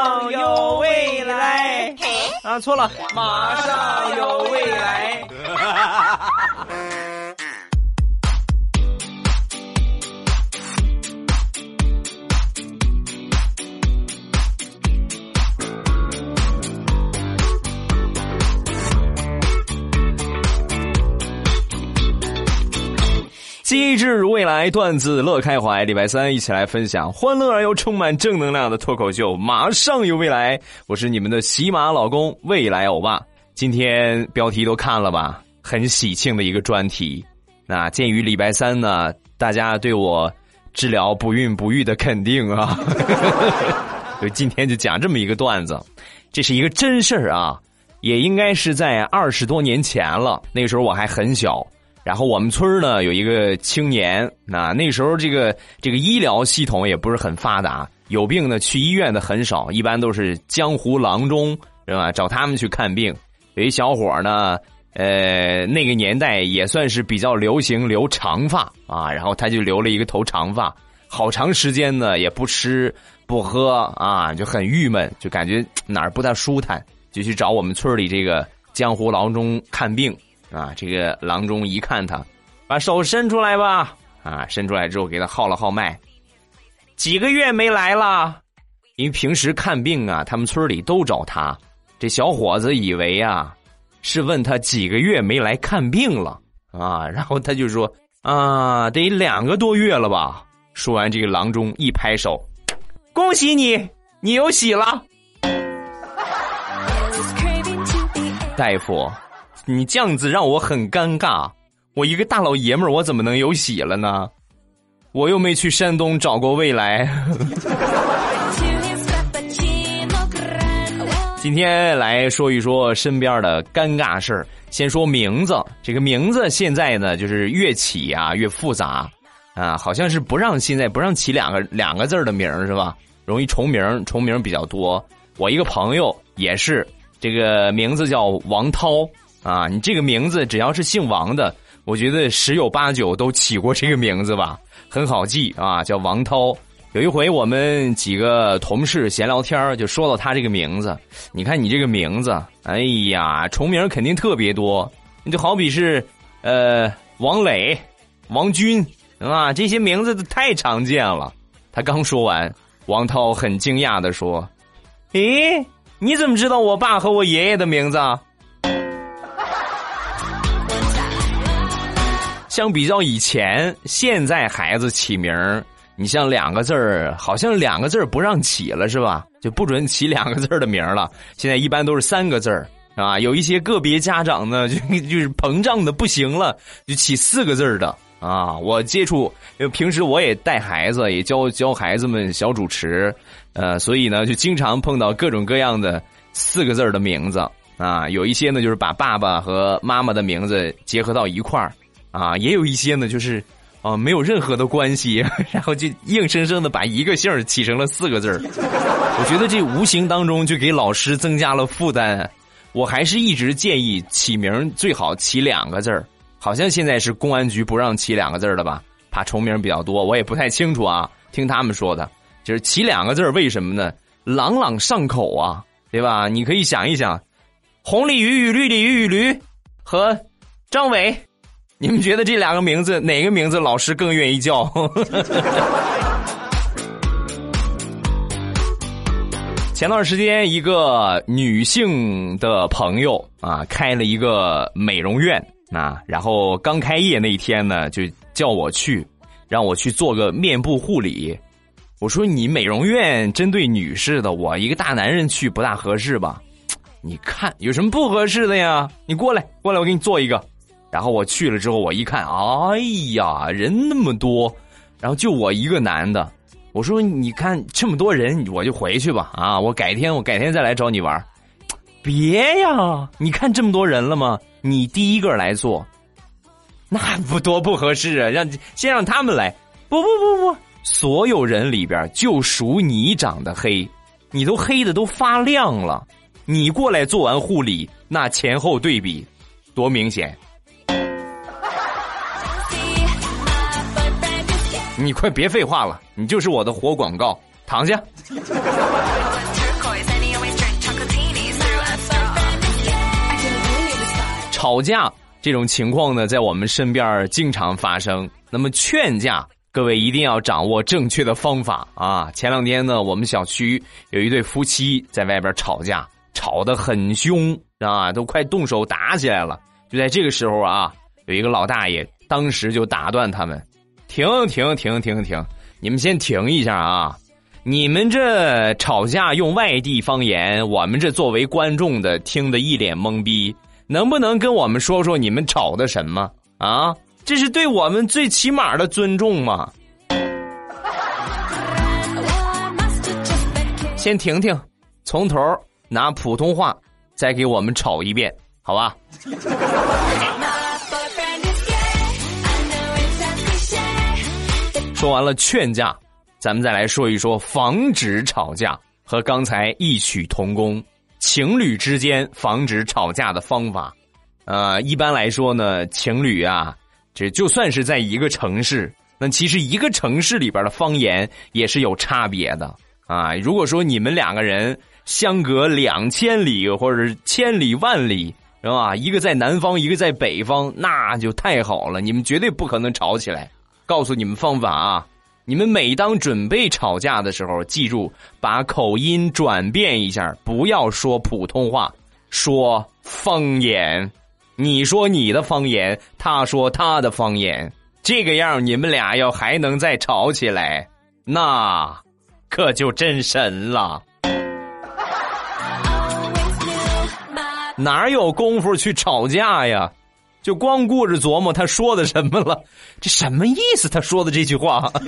上有未来。啊，错了，马上有未来。机智如未来段子乐开怀，礼拜三一起来分享欢乐而又充满正能量的脱口秀。马上有未来，我是你们的喜马老公未来欧巴。今天标题都看了吧？很喜庆的一个专题。那鉴于礼拜三呢，大家对我治疗不孕不育的肯定啊，所以今天就讲这么一个段子。这是一个真事儿啊，也应该是在二十多年前了。那个时候我还很小。然后我们村呢有一个青年，那那时候这个这个医疗系统也不是很发达，有病呢去医院的很少，一般都是江湖郎中是吧？找他们去看病。有一小伙呢，呃，那个年代也算是比较流行留长发啊，然后他就留了一个头长发，好长时间呢也不吃不喝啊，就很郁闷，就感觉哪儿不太舒坦，就去找我们村里这个江湖郎中看病。啊，这个郎中一看他，把手伸出来吧。啊，伸出来之后给他号了号脉，几个月没来了。因为平时看病啊，他们村里都找他。这小伙子以为啊，是问他几个月没来看病了啊。然后他就说啊，得两个多月了吧。说完，这个郎中一拍手，恭喜你，你有喜了，大夫。你这样子让我很尴尬，我一个大老爷们儿，我怎么能有喜了呢？我又没去山东找过未来。今天来说一说身边的尴尬事儿。先说名字，这个名字现在呢，就是越起啊越复杂啊，好像是不让现在不让起两个两个字的名是吧？容易重名，重名比较多。我一个朋友也是，这个名字叫王涛。啊，你这个名字只要是姓王的，我觉得十有八九都起过这个名字吧，很好记啊，叫王涛。有一回我们几个同事闲聊天就说到他这个名字。你看你这个名字，哎呀，重名肯定特别多。你就好比是，呃，王磊、王军啊，这些名字都太常见了。他刚说完，王涛很惊讶的说：“诶，你怎么知道我爸和我爷爷的名字？”相比较以前，现在孩子起名你像两个字儿，好像两个字儿不让起了，是吧？就不准起两个字儿的名了。现在一般都是三个字儿，啊，有一些个别家长呢，就 就是膨胀的不行了，就起四个字儿的啊。我接触，因为平时我也带孩子，也教教孩子们小主持，呃，所以呢，就经常碰到各种各样的四个字儿的名字啊。有一些呢，就是把爸爸和妈妈的名字结合到一块儿。啊，也有一些呢，就是啊，没有任何的关系，然后就硬生生的把一个姓起成了四个字。我觉得这无形当中就给老师增加了负担。我还是一直建议起名最好起两个字，好像现在是公安局不让起两个字儿的吧？怕重名比较多，我也不太清楚啊。听他们说的，就是起两个字，为什么呢？朗朗上口啊，对吧？你可以想一想，红鲤鱼与绿鲤鱼与驴和张伟。你们觉得这两个名字哪个名字老师更愿意叫？前段时间，一个女性的朋友啊，开了一个美容院啊，然后刚开业那一天呢，就叫我去，让我去做个面部护理。我说：“你美容院针对女士的，我一个大男人去不大合适吧？你看有什么不合适的呀？你过来，过来，我给你做一个。”然后我去了之后，我一看，哎呀，人那么多，然后就我一个男的。我说：“你看这么多人，我就回去吧。啊，我改天我改天再来找你玩。”别呀，你看这么多人了吗？你第一个来做，那不多不合适啊！让先让他们来。不不不不，所有人里边就属你长得黑，你都黑的都发亮了。你过来做完护理，那前后对比多明显。你快别废话了，你就是我的活广告，躺下。吵架这种情况呢，在我们身边经常发生。那么劝架，各位一定要掌握正确的方法啊！前两天呢，我们小区有一对夫妻在外边吵架，吵得很凶啊，都快动手打起来了。就在这个时候啊，有一个老大爷当时就打断他们：“停停停停停，你们先停一下啊！你们这吵架用外地方言，我们这作为观众的听得一脸懵逼。”能不能跟我们说说你们吵的什么啊？这是对我们最起码的尊重吗？先停停，从头拿普通话再给我们吵一遍，好吧？说完了劝架，咱们再来说一说防止吵架，和刚才异曲同工。情侣之间防止吵架的方法，呃，一般来说呢，情侣啊，这就算是在一个城市，那其实一个城市里边的方言也是有差别的啊。如果说你们两个人相隔两千里或者千里万里，是吧？一个在南方，一个在北方，那就太好了，你们绝对不可能吵起来。告诉你们方法啊。你们每当准备吵架的时候，记住把口音转变一下，不要说普通话，说方言。你说你的方言，他说他的方言，这个样你们俩要还能再吵起来，那可就真神了。哪有功夫去吵架呀？就光顾着琢磨他说的什么了，这什么意思？他说的这句话。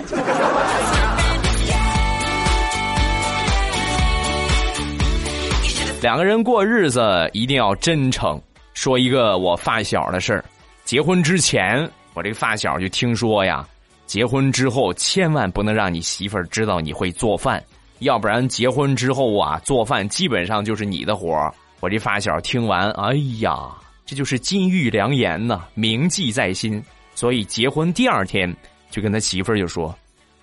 两个人过日子一定要真诚。说一个我发小的事儿，结婚之前，我这个发小就听说呀，结婚之后千万不能让你媳妇儿知道你会做饭，要不然结婚之后啊，做饭基本上就是你的活儿。我这发小听完，哎呀。这就是金玉良言呐，铭记在心。所以结婚第二天就跟他媳妇儿就说：“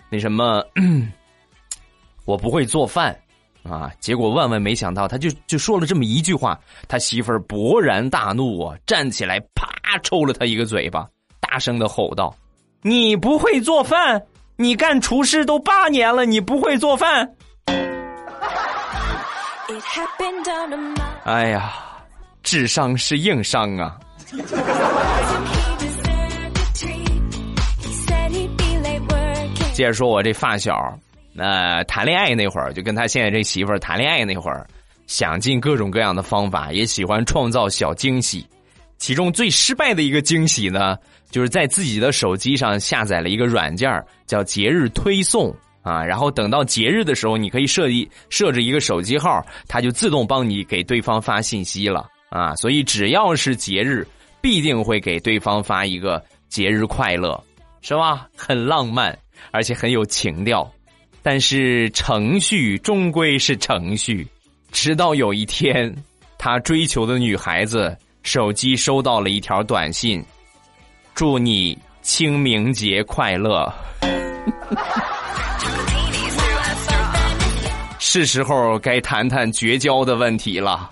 那什么，我不会做饭啊。”结果万万没想到，他就就说了这么一句话，他媳妇儿勃然大怒啊，站起来啪抽了他一个嘴巴，大声的吼道：“你不会做饭？你干厨师都八年了，你不会做饭？”哎呀！智商是硬伤啊！接着说，我这发小，那谈恋爱那会儿，就跟他现在这媳妇儿谈恋爱那会儿，想尽各种各样的方法，也喜欢创造小惊喜。其中最失败的一个惊喜呢，就是在自己的手机上下载了一个软件叫节日推送啊。然后等到节日的时候，你可以设计设置一个手机号，它就自动帮你给对方发信息了。啊，所以只要是节日，必定会给对方发一个节日快乐，是吧？很浪漫，而且很有情调。但是程序终归是程序，直到有一天，他追求的女孩子手机收到了一条短信：“祝你清明节快乐。”是时候该谈谈绝交的问题了。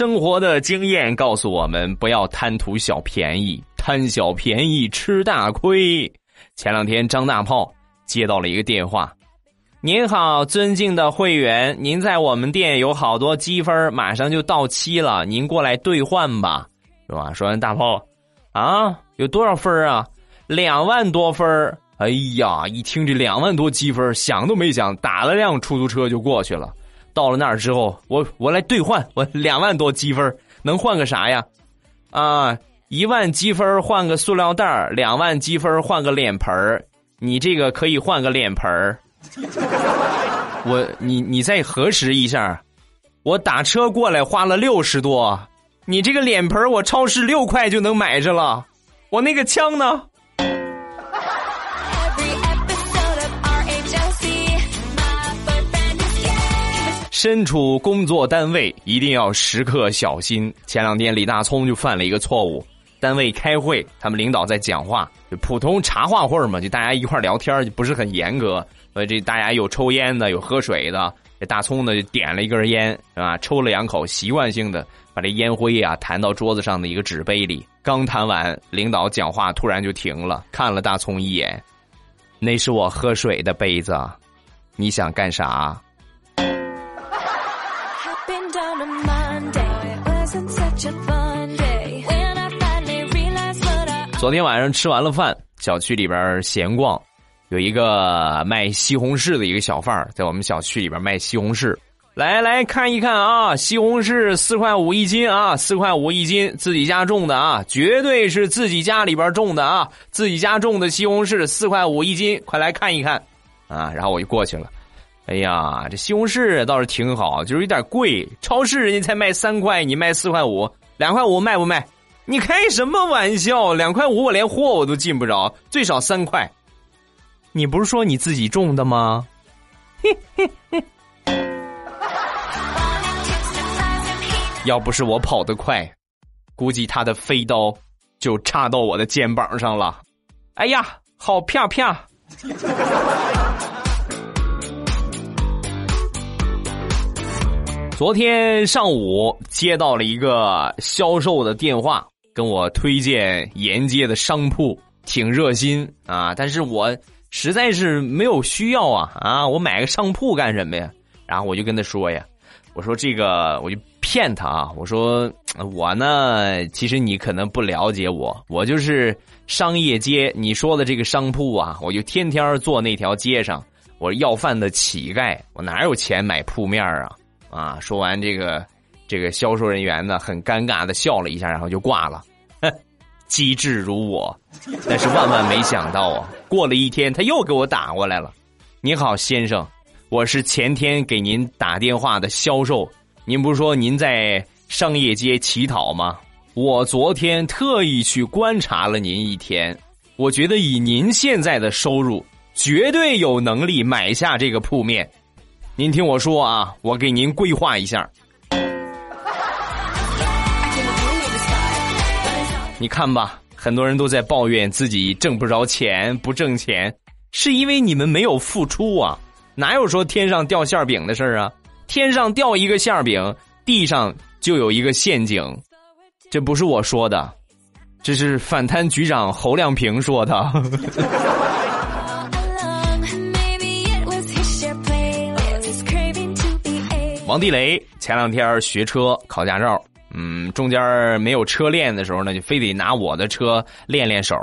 生活的经验告诉我们，不要贪图小便宜，贪小便宜吃大亏。前两天，张大炮接到了一个电话：“您好，尊敬的会员，您在我们店有好多积分，马上就到期了，您过来兑换吧，是吧？”说完，大炮啊，有多少分啊？两万多分哎呀，一听这两万多积分，想都没想，打了辆出租车就过去了。到了那儿之后，我我来兑换，我两万多积分能换个啥呀？啊，一万积分换个塑料袋两万积分换个脸盆。你这个可以换个脸盆儿。我你你再核实一下，我打车过来花了六十多，你这个脸盆我超市六块就能买着了，我那个枪呢？身处工作单位，一定要时刻小心。前两天李大聪就犯了一个错误，单位开会，他们领导在讲话，就普通茶话会嘛，就大家一块聊天，就不是很严格。呃，这大家有抽烟的，有喝水的。这大葱呢，就点了一根烟，啊？抽了两口，习惯性的把这烟灰啊弹到桌子上的一个纸杯里。刚弹完，领导讲话突然就停了，看了大葱一眼：“那是我喝水的杯子，你想干啥？”昨天晚上吃完了饭，小区里边闲逛，有一个卖西红柿的一个小贩在我们小区里边卖西红柿。来来看一看啊，西红柿四块五一斤啊，四块五一斤，自己家种的啊，绝对是自己家里边种的啊，自己家种的西红柿四块五一斤，快来看一看啊！然后我就过去了，哎呀，这西红柿倒是挺好，就是有点贵，超市人家才卖三块，你卖四块五，两块五卖不卖？你开什么玩笑？两块五我连货我都进不着，最少三块。你不是说你自己种的吗？要不是我跑得快，估计他的飞刀就插到我的肩膀上了。哎呀，好啪啪！昨天上午接到了一个销售的电话。跟我推荐沿街的商铺，挺热心啊！但是我实在是没有需要啊啊！我买个商铺干什么呀？然后我就跟他说呀，我说这个我就骗他啊，我说我呢，其实你可能不了解我，我就是商业街你说的这个商铺啊，我就天天坐那条街上，我要饭的乞丐，我哪有钱买铺面啊？啊！说完这个。这个销售人员呢，很尴尬的笑了一下，然后就挂了。机智如我，但是万万没想到啊！过了一天，他又给我打过来了。你好，先生，我是前天给您打电话的销售。您不是说您在商业街乞讨吗？我昨天特意去观察了您一天，我觉得以您现在的收入，绝对有能力买下这个铺面。您听我说啊，我给您规划一下。你看吧，很多人都在抱怨自己挣不着钱，不挣钱，是因为你们没有付出啊！哪有说天上掉馅饼的事儿啊？天上掉一个馅饼，地上就有一个陷阱，这不是我说的，这是反贪局长侯亮平说的。王地雷前两天学车考驾照。嗯，中间没有车练的时候呢，就非得拿我的车练练手，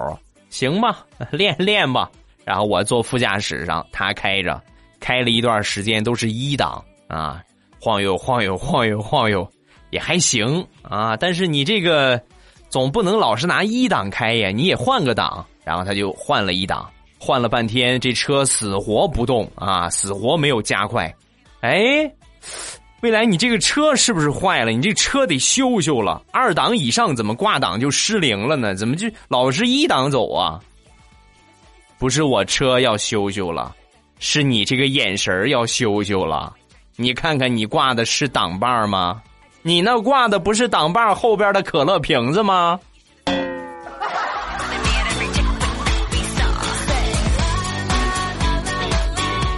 行吧，练练吧。然后我坐副驾驶上，他开着，开了一段时间都是一档啊，晃悠晃悠晃悠晃悠，也还行啊。但是你这个总不能老是拿一档开呀，你也换个档。然后他就换了一档，换了半天，这车死活不动啊，死活没有加快，哎。未来，你这个车是不是坏了？你这车得修修了。二档以上怎么挂档就失灵了呢？怎么就老是一档走啊？不是我车要修修了，是你这个眼神要修修了。你看看你挂的是挡把吗？你那挂的不是挡把后边的可乐瓶子吗？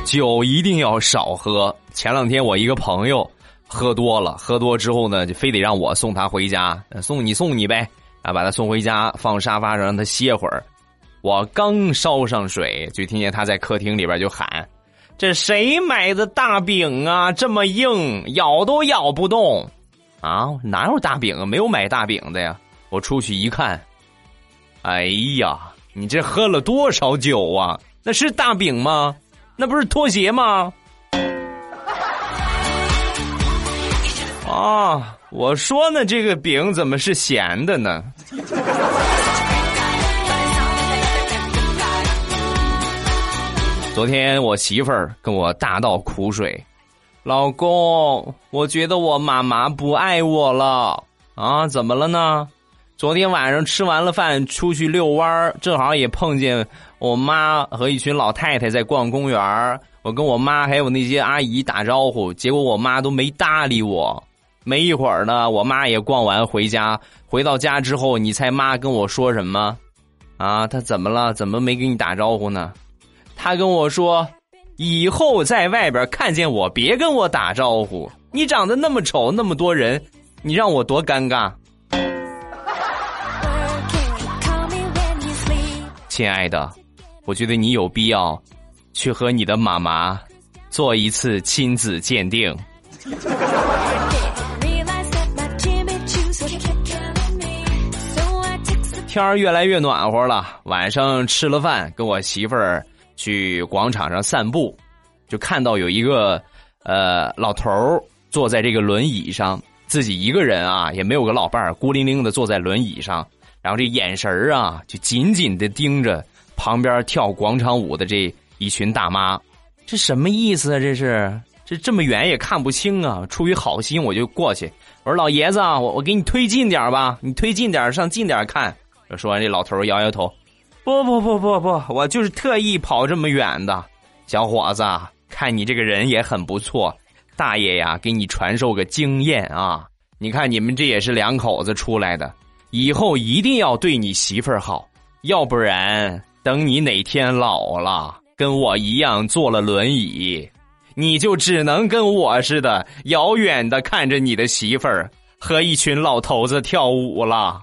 酒一定要少喝。前两天我一个朋友喝多了，喝多之后呢，就非得让我送他回家，送你送你呗，啊，把他送回家，放沙发上让他歇会儿。我刚烧上水，就听见他在客厅里边就喊：“这谁买的大饼啊？这么硬，咬都咬不动啊！哪有大饼啊？没有买大饼的呀！”我出去一看，哎呀，你这喝了多少酒啊？那是大饼吗？那不是拖鞋吗？啊，我说呢，这个饼怎么是咸的呢？昨天我媳妇儿跟我大倒苦水，老公，我觉得我妈妈不爱我了啊？怎么了呢？昨天晚上吃完了饭出去遛弯儿，正好也碰见我妈和一群老太太在逛公园儿。我跟我妈还有那些阿姨打招呼，结果我妈都没搭理我。没一会儿呢，我妈也逛完回家，回到家之后，你猜妈跟我说什么？啊，她怎么了？怎么没跟你打招呼呢？她跟我说，以后在外边看见我别跟我打招呼，你长得那么丑，那么多人，你让我多尴尬。亲爱的，我觉得你有必要去和你的妈妈做一次亲子鉴定。天儿越来越暖和了，晚上吃了饭，跟我媳妇儿去广场上散步，就看到有一个呃老头儿坐在这个轮椅上，自己一个人啊，也没有个老伴儿，孤零零的坐在轮椅上。然后这眼神儿啊，就紧紧的盯着旁边跳广场舞的这一群大妈，这什么意思啊？这是这这么远也看不清啊！出于好心，我就过去，我说老爷子啊，我我给你推近点吧，你推近点，上近点看。说完，这老头摇摇头，不不不不不，我就是特意跑这么远的。小伙子，看你这个人也很不错，大爷呀，给你传授个经验啊！你看你们这也是两口子出来的。以后一定要对你媳妇儿好，要不然等你哪天老了，跟我一样坐了轮椅，你就只能跟我似的，遥远的看着你的媳妇儿和一群老头子跳舞了。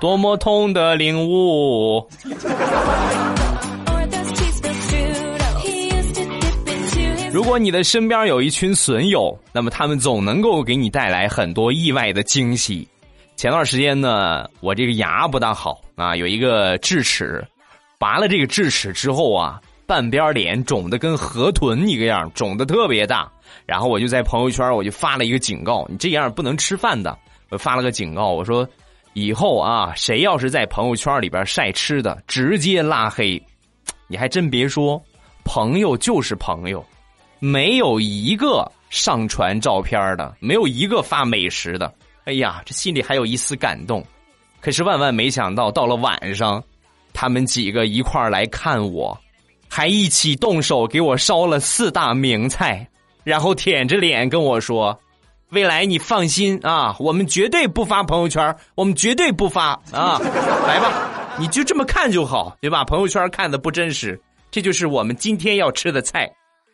多么痛的领悟！如果你的身边有一群损友，那么他们总能够给你带来很多意外的惊喜。前段时间呢，我这个牙不大好啊，有一个智齿，拔了这个智齿之后啊，半边脸肿的跟河豚一个样，肿的特别大。然后我就在朋友圈我就发了一个警告：你这样不能吃饭的。我发了个警告，我说以后啊，谁要是在朋友圈里边晒吃的，直接拉黑。你还真别说，朋友就是朋友。没有一个上传照片的，没有一个发美食的。哎呀，这心里还有一丝感动。可是万万没想到，到了晚上，他们几个一块儿来看我，还一起动手给我烧了四大名菜，然后舔着脸跟我说：“未来你放心啊，我们绝对不发朋友圈，我们绝对不发啊！来吧，你就这么看就好，对吧？朋友圈看的不真实，这就是我们今天要吃的菜。”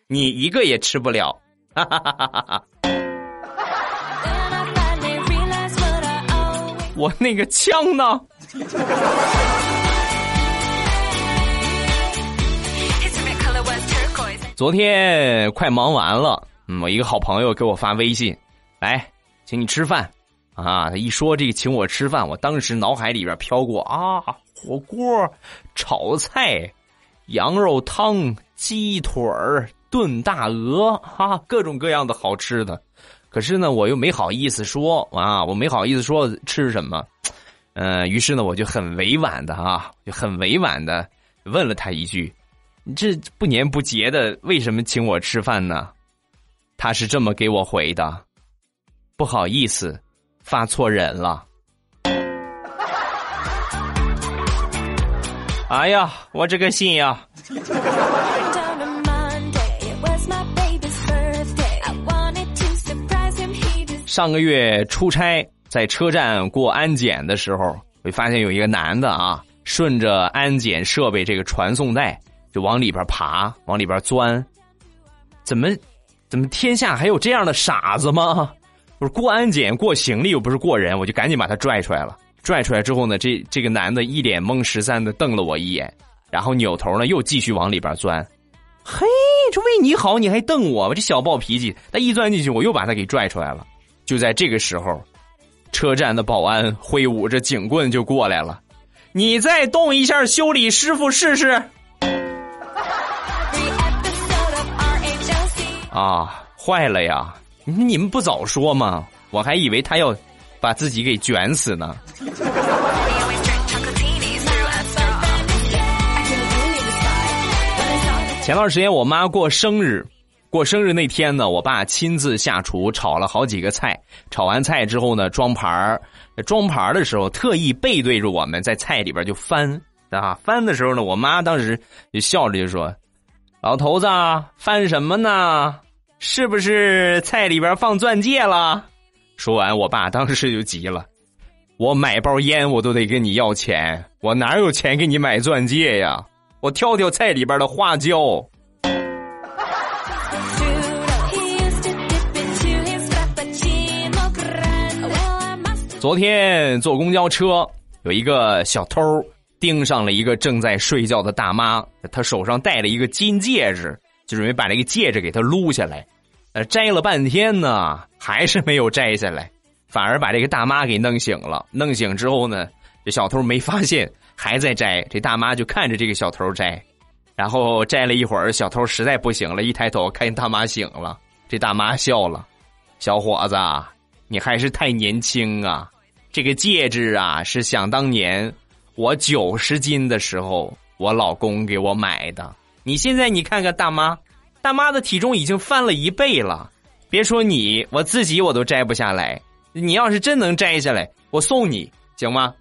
你一个也吃不了，哈哈哈哈哈！我那个枪呢？昨天快忙完了，我一个好朋友给我发微信，来，请你吃饭啊！他一说这个请我吃饭，我当时脑海里边飘过啊，火锅、炒菜、羊肉汤、鸡腿儿。炖大鹅，哈，各种各样的好吃的，可是呢，我又没好意思说啊，我没好意思说吃什么，嗯，于是呢，我就很委婉的啊，就很委婉的问了他一句：“你这不年不节的，为什么请我吃饭呢？”他是这么给我回的：“不好意思，发错人了。”哎呀，我这个心呀！上个月出差，在车站过安检的时候，会发现有一个男的啊，顺着安检设备这个传送带就往里边爬，往里边钻。怎么，怎么天下还有这样的傻子吗？不是过安检过行李又不是过人，我就赶紧把他拽出来了。拽出来之后呢，这这个男的一脸懵十三的瞪了我一眼，然后扭头呢又继续往里边钻。嘿，这为你好你还瞪我？这小暴脾气，他一钻进去我又把他给拽出来了。就在这个时候，车站的保安挥舞着警棍就过来了。你再动一下修理师傅试试。啊，坏了呀！你们不早说吗？我还以为他要把自己给卷死呢。前段时间我妈过生日。过生日那天呢，我爸亲自下厨炒了好几个菜。炒完菜之后呢，装盘儿，装盘儿的时候特意背对着我们在菜里边就翻啊。翻的时候呢，我妈当时就笑着就说：“老头子翻什么呢？是不是菜里边放钻戒了？说完，我爸当时就急了，我买包烟我都得跟你要钱，我哪有钱给你买钻戒呀？我挑挑菜里边的花椒。昨天坐公交车，有一个小偷盯上了一个正在睡觉的大妈，他手上戴了一个金戒指，就准备把这个戒指给他撸下来。呃，摘了半天呢，还是没有摘下来，反而把这个大妈给弄醒了。弄醒之后呢，这小偷没发现，还在摘。这大妈就看着这个小偷摘，然后摘了一会儿，小偷实在不行了，一抬头看见大妈醒了，这大妈笑了：“小伙子，你还是太年轻啊。”这个戒指啊，是想当年我九十斤的时候，我老公给我买的。你现在你看看大妈，大妈的体重已经翻了一倍了。别说你，我自己我都摘不下来。你要是真能摘下来，我送你，行吗？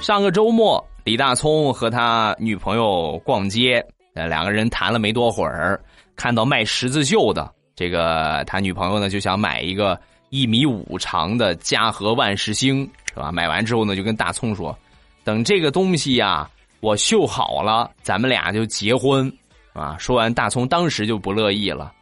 上个周末，李大聪和他女朋友逛街，呃，两个人谈了没多会儿。看到卖十字绣的这个，他女朋友呢就想买一个一米五长的嘉禾万事兴，是吧？买完之后呢，就跟大葱说：“等这个东西呀，我绣好了，咱们俩就结婚，啊！”说完，大葱当时就不乐意了：“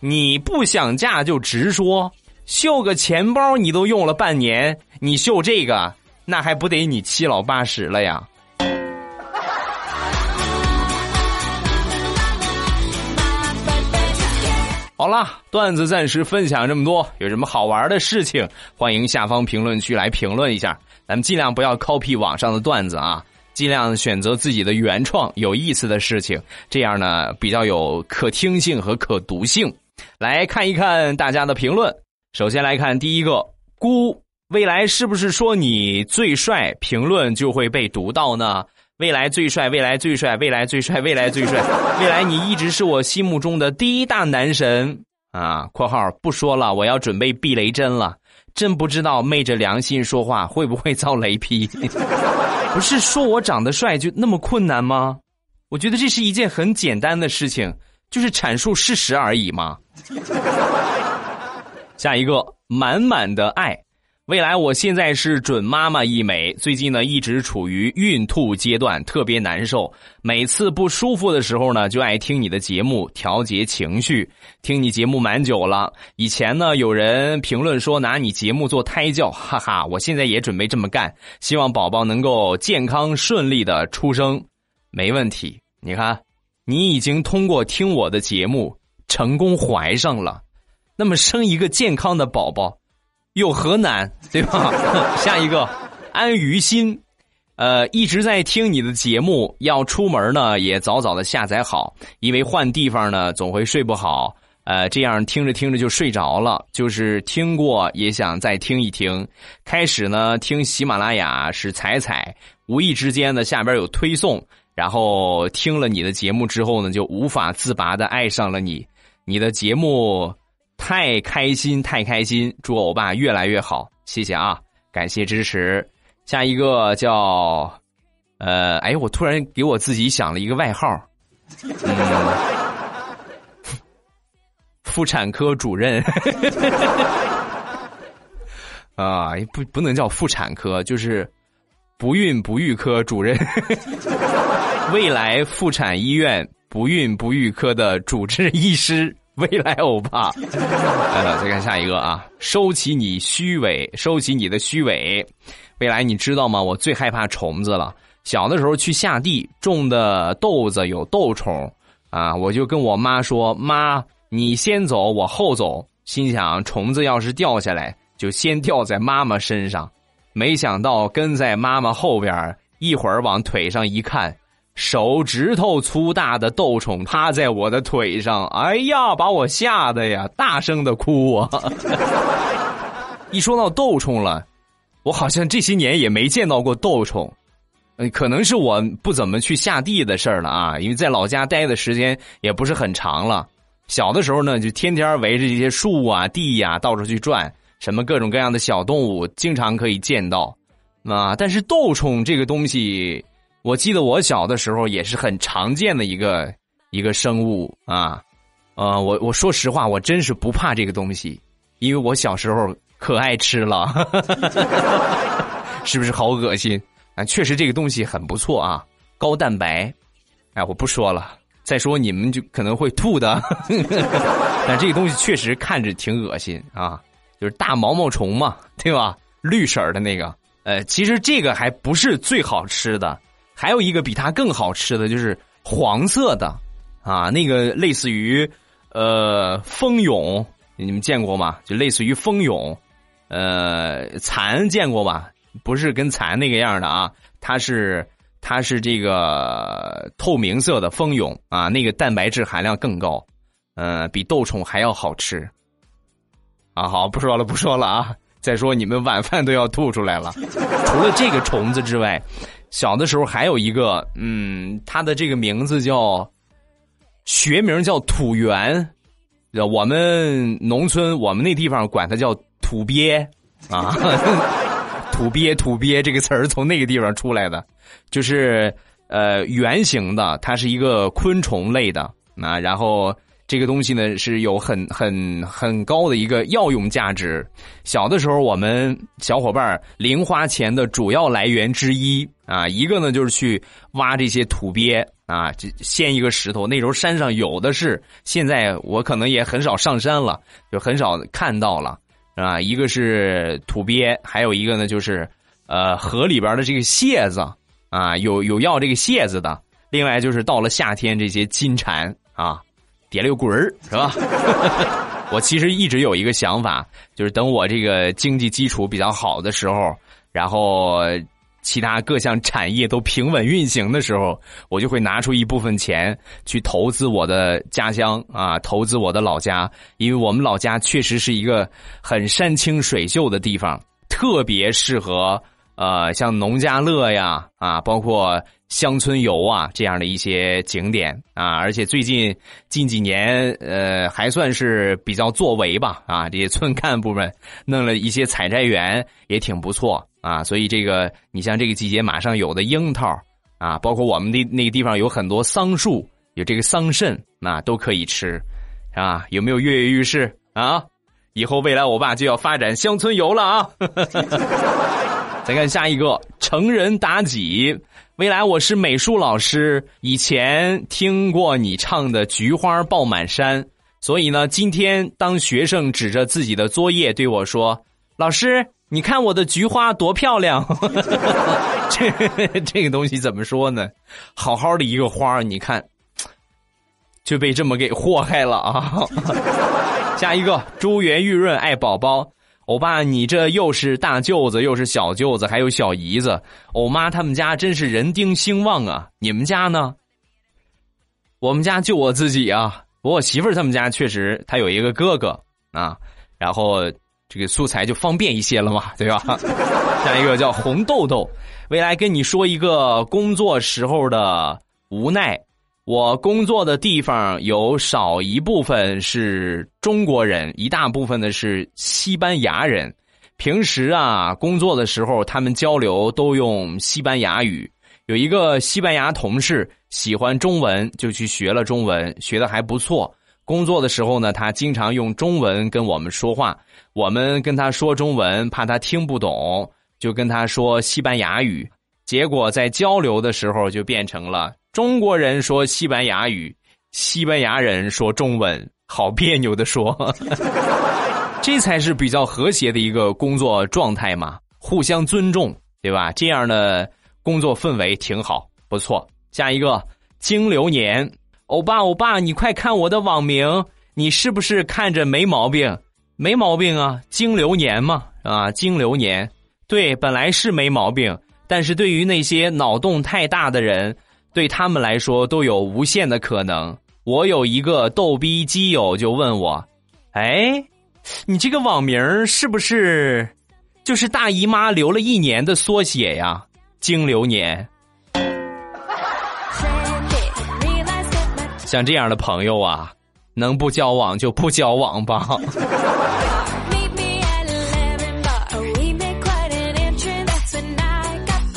你不想嫁就直说，绣个钱包你都用了半年，你绣这个那还不得你七老八十了呀？”好了，段子暂时分享这么多。有什么好玩的事情，欢迎下方评论区来评论一下。咱们尽量不要 copy 网上的段子啊，尽量选择自己的原创、有意思的事情，这样呢比较有可听性和可读性。来看一看大家的评论。首先来看第一个，姑，未来是不是说你最帅？评论就会被读到呢？未来最帅，未来最帅，未来最帅，未来最帅，未来你一直是我心目中的第一大男神啊！（括号不说了，我要准备避雷针了，真不知道昧着良心说话会不会遭雷劈？不是说我长得帅就那么困难吗？我觉得这是一件很简单的事情，就是阐述事实而已嘛。下一个，满满的爱。未来，我现在是准妈妈一枚，最近呢一直处于孕吐阶段，特别难受。每次不舒服的时候呢，就爱听你的节目调节情绪。听你节目蛮久了，以前呢有人评论说拿你节目做胎教，哈哈，我现在也准备这么干，希望宝宝能够健康顺利的出生，没问题。你看，你已经通过听我的节目成功怀上了，那么生一个健康的宝宝。有何难，对吧？下一个，安于心，呃，一直在听你的节目，要出门呢也早早的下载好，因为换地方呢总会睡不好，呃，这样听着听着就睡着了。就是听过也想再听一听。开始呢听喜马拉雅是彩彩，无意之间呢下边有推送，然后听了你的节目之后呢，就无法自拔的爱上了你，你的节目。太开心，太开心！祝欧巴越来越好，谢谢啊，感谢支持。下一个叫，呃，哎，我突然给我自己想了一个外号，嗯，妇产科主任，啊，不，不能叫妇产科，就是不孕不育科主任，未来妇产医院不孕不育科的主治医师。未来欧巴，来了，再看下一个啊！收起你虚伪，收起你的虚伪。未来，你知道吗？我最害怕虫子了。小的时候去下地种的豆子有豆虫啊，我就跟我妈说：“妈，你先走，我后走。”心想虫子要是掉下来，就先掉在妈妈身上。没想到跟在妈妈后边，一会儿往腿上一看。手指头粗大的豆虫趴在我的腿上，哎呀，把我吓得呀，大声的哭啊！一说到豆虫了，我好像这些年也没见到过豆虫，嗯，可能是我不怎么去下地的事儿了啊，因为在老家待的时间也不是很长了。小的时候呢，就天天围着这些树啊、地呀到处去转，什么各种各样的小动物经常可以见到啊，但是豆虫这个东西。我记得我小的时候也是很常见的一个一个生物啊，呃，我我说实话，我真是不怕这个东西，因为我小时候可爱吃了，是不是好恶心啊？确实这个东西很不错啊，高蛋白。哎，我不说了，再说你们就可能会吐的。但这个东西确实看着挺恶心啊，就是大毛毛虫嘛，对吧？绿色的那个，呃，其实这个还不是最好吃的。还有一个比它更好吃的就是黄色的，啊，那个类似于呃蜂蛹，你们见过吗？就类似于蜂蛹，呃，蚕见过吧？不是跟蚕那个样的啊，它是它是这个透明色的蜂蛹啊，那个蛋白质含量更高，呃，比豆虫还要好吃。啊，好，不说了，不说了啊！再说你们晚饭都要吐出来了。除了这个虫子之外。小的时候还有一个，嗯，它的这个名字叫学名叫土猿，我们农村我们那地方管它叫土鳖啊，土鳖土鳖这个词儿从那个地方出来的，就是呃圆形的，它是一个昆虫类的啊，然后。这个东西呢是有很很很高的一个药用价值。小的时候，我们小伙伴零花钱的主要来源之一啊，一个呢就是去挖这些土鳖啊，掀一个石头。那时候山上有的是，现在我可能也很少上山了，就很少看到了啊。一个是土鳖，还有一个呢就是呃河里边的这个蟹子啊，有有要这个蟹子的。另外就是到了夏天，这些金蝉啊。叠了个滚儿是吧？我其实一直有一个想法，就是等我这个经济基础比较好的时候，然后其他各项产业都平稳运行的时候，我就会拿出一部分钱去投资我的家乡啊，投资我的老家，因为我们老家确实是一个很山清水秀的地方，特别适合呃像农家乐呀啊，包括。乡村游啊，这样的一些景点啊，而且最近近几年，呃，还算是比较作为吧啊，这些村干部们弄了一些采摘园，也挺不错啊。所以这个，你像这个季节马上有的樱桃啊，包括我们的那个地方有很多桑树，有这个桑葚啊，都可以吃啊。有没有跃跃欲试啊？以后未来我爸就要发展乡村游了啊！再看下一个，成人妲己。未来我是美术老师，以前听过你唱的《菊花爆满山》，所以呢，今天当学生指着自己的作业对我说：“老师，你看我的菊花多漂亮。”这这个东西怎么说呢？好好的一个花，你看就被这么给祸害了啊！下一个，珠圆玉润爱宝宝。欧巴，你这又是大舅子，又是小舅子，还有小姨子。欧妈他们家真是人丁兴旺啊！你们家呢？我们家就我自己啊。我媳妇儿他们家确实，她有一个哥哥啊。然后这个素材就方便一些了嘛，对吧？下一个叫红豆豆，未来跟你说一个工作时候的无奈。我工作的地方有少一部分是中国人，一大部分的是西班牙人。平时啊，工作的时候他们交流都用西班牙语。有一个西班牙同事喜欢中文，就去学了中文，学的还不错。工作的时候呢，他经常用中文跟我们说话，我们跟他说中文，怕他听不懂，就跟他说西班牙语。结果在交流的时候就变成了。中国人说西班牙语，西班牙人说中文，好别扭的说，这才是比较和谐的一个工作状态嘛，互相尊重，对吧？这样的工作氛围挺好，不错。下一个金流年，欧巴欧巴，你快看我的网名，你是不是看着没毛病？没毛病啊，金流年嘛，啊，金流年，对，本来是没毛病，但是对于那些脑洞太大的人。对他们来说都有无限的可能。我有一个逗逼基友就问我：“哎，你这个网名是不是就是大姨妈留了一年的缩写呀？”经流年。像这样的朋友啊，能不交往就不交往吧。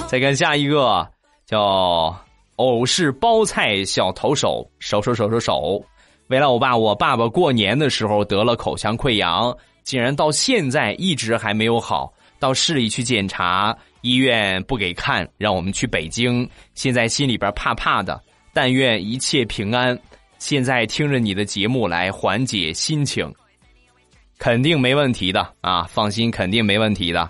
再看下一个。叫偶是包菜小投手，手手手手手。未来我爸，我爸爸过年的时候得了口腔溃疡，竟然到现在一直还没有好。到市里去检查，医院不给看，让我们去北京。现在心里边怕怕的，但愿一切平安。现在听着你的节目来缓解心情，肯定没问题的啊！放心，肯定没问题的。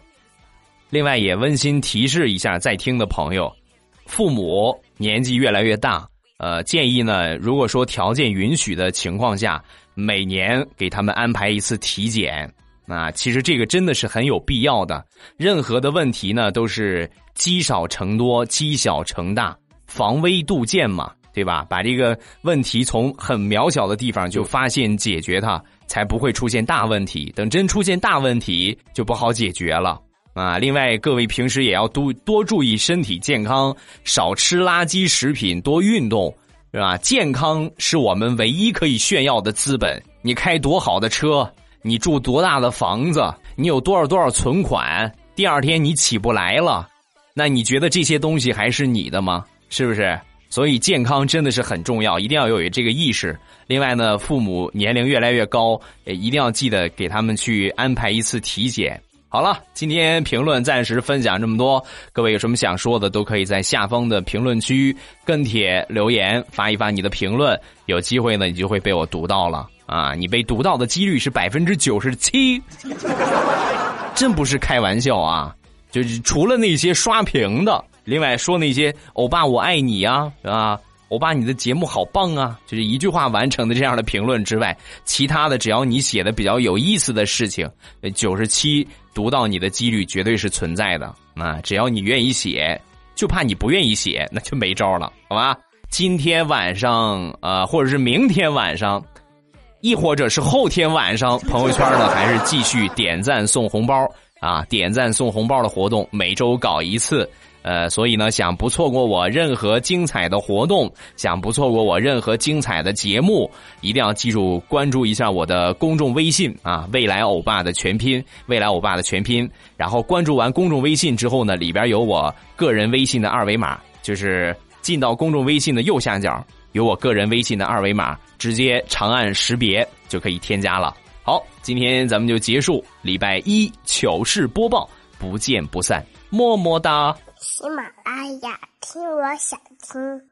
另外也温馨提示一下在听的朋友，父母年纪越来越大。呃，建议呢，如果说条件允许的情况下，每年给他们安排一次体检。啊，其实这个真的是很有必要的。任何的问题呢，都是积少成多，积小成大，防微杜渐嘛，对吧？把这个问题从很渺小的地方就发现解决它，才不会出现大问题。等真出现大问题，就不好解决了。啊，另外各位平时也要多多注意身体健康，少吃垃圾食品，多运动，是吧？健康是我们唯一可以炫耀的资本。你开多好的车，你住多大的房子，你有多少多少存款，第二天你起不来了，那你觉得这些东西还是你的吗？是不是？所以健康真的是很重要，一定要有这个意识。另外呢，父母年龄越来越高，也一定要记得给他们去安排一次体检。好了，今天评论暂时分享这么多。各位有什么想说的，都可以在下方的评论区跟帖留言，发一发你的评论。有机会呢，你就会被我读到了啊！你被读到的几率是百分之九十七，真不是开玩笑啊！就是除了那些刷屏的，另外说那些“欧巴我爱你”啊，啊？欧巴，你的节目好棒啊！就是一句话完成的这样的评论之外，其他的只要你写的比较有意思的事情，九十七读到你的几率绝对是存在的啊！只要你愿意写，就怕你不愿意写，那就没招了，好吧？今天晚上啊，或者是明天晚上，亦或者是后天晚上，朋友圈呢还是继续点赞送红包啊！点赞送红包的活动每周搞一次。呃，所以呢，想不错过我任何精彩的活动，想不错过我任何精彩的节目，一定要记住关注一下我的公众微信啊，未来欧巴的全拼，未来欧巴的全拼。然后关注完公众微信之后呢，里边有我个人微信的二维码，就是进到公众微信的右下角有我个人微信的二维码，直接长按识别就可以添加了。好，今天咱们就结束礼拜一糗事播报，不见不散，么么哒。喜马拉雅，听我想听。